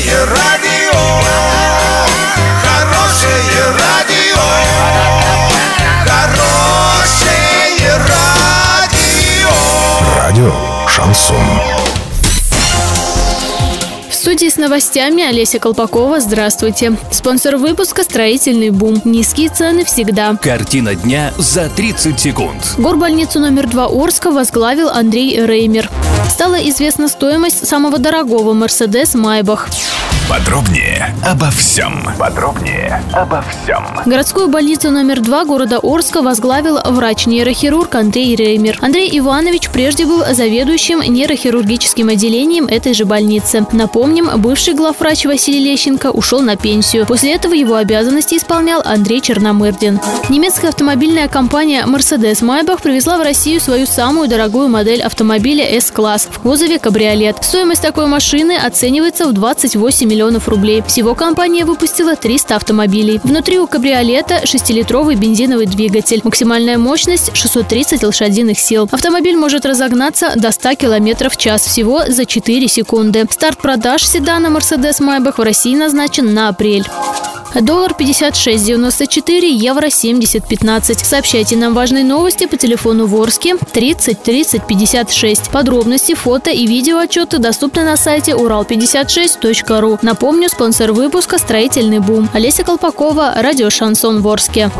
Хорошее радио, хорошее радио, хорошее радио. Радио Шансон. В студии с новостями Олеся Колпакова. Здравствуйте. Спонсор выпуска «Строительный бум». Низкие цены всегда. Картина дня за 30 секунд. Горбольницу номер 2 Орска возглавил Андрей Реймер. Стала известна стоимость самого дорогого «Мерседес Майбах». Подробнее обо всем. Подробнее обо всем. Городскую больницу номер 2 города Орска возглавил врач-нейрохирург Андрей Реймер. Андрей Иванович прежде был заведующим нейрохирургическим отделением этой же больницы. Напомним, бывший главврач Василий Лещенко ушел на пенсию. После этого его обязанности исполнял Андрей Черномырдин. Немецкая автомобильная компания Mercedes Maybach привезла в Россию свою самую дорогую модель автомобиля S-класс в кузове кабриолет. Стоимость такой машины оценивается в 28 миллионов рублей. Всего компания выпустила 300 автомобилей. Внутри у кабриолета 6-литровый бензиновый двигатель. Максимальная мощность 630 лошадиных сил. Автомобиль может разогнаться до 100 км в час всего за 4 секунды. Старт продаж седана Mercedes Maybach в России назначен на апрель. Доллар 56.94, евро 70.15. Сообщайте нам важные новости по телефону Ворске 30 30 56. Подробности, фото и видео отчеты доступны на сайте урал56.ру. Напомню, спонсор выпуска «Строительный бум». Олеся Колпакова, радио «Шансон Ворске».